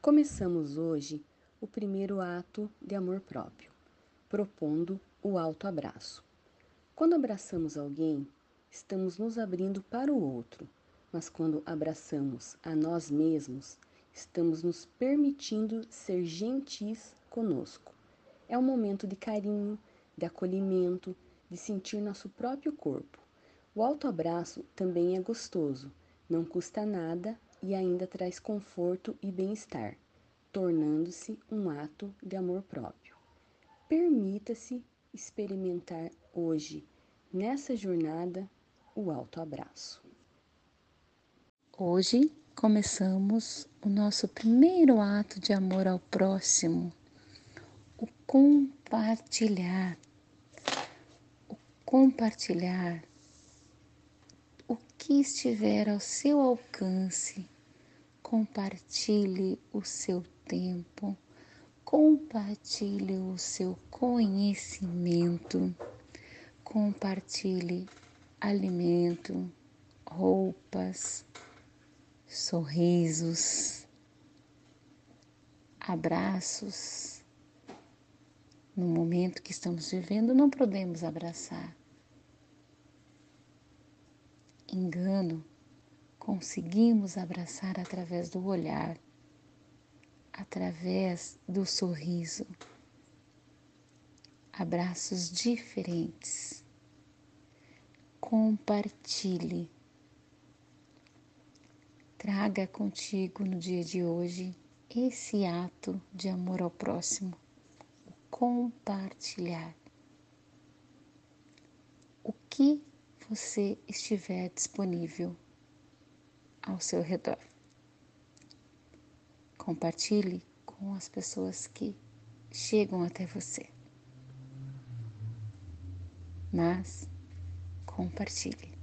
Começamos hoje o primeiro ato de amor próprio, propondo o autoabraço. Quando abraçamos alguém, estamos nos abrindo para o outro, mas quando abraçamos a nós mesmos, estamos nos permitindo ser gentis conosco. É um momento de carinho, de acolhimento, de sentir nosso próprio corpo. O autoabraço também é gostoso, não custa nada e ainda traz conforto e bem-estar, tornando-se um ato de amor próprio. Permita-se experimentar hoje, nessa jornada, o autoabraço. Hoje começamos o nosso primeiro ato de amor ao próximo, o compartilhar. O compartilhar que estiver ao seu alcance, compartilhe o seu tempo, compartilhe o seu conhecimento, compartilhe alimento, roupas, sorrisos, abraços. No momento que estamos vivendo, não podemos abraçar, engano, conseguimos abraçar através do olhar, através do sorriso. Abraços diferentes. Compartilhe. Traga contigo no dia de hoje esse ato de amor ao próximo, compartilhar. O que você estiver disponível ao seu redor. Compartilhe com as pessoas que chegam até você. Mas compartilhe.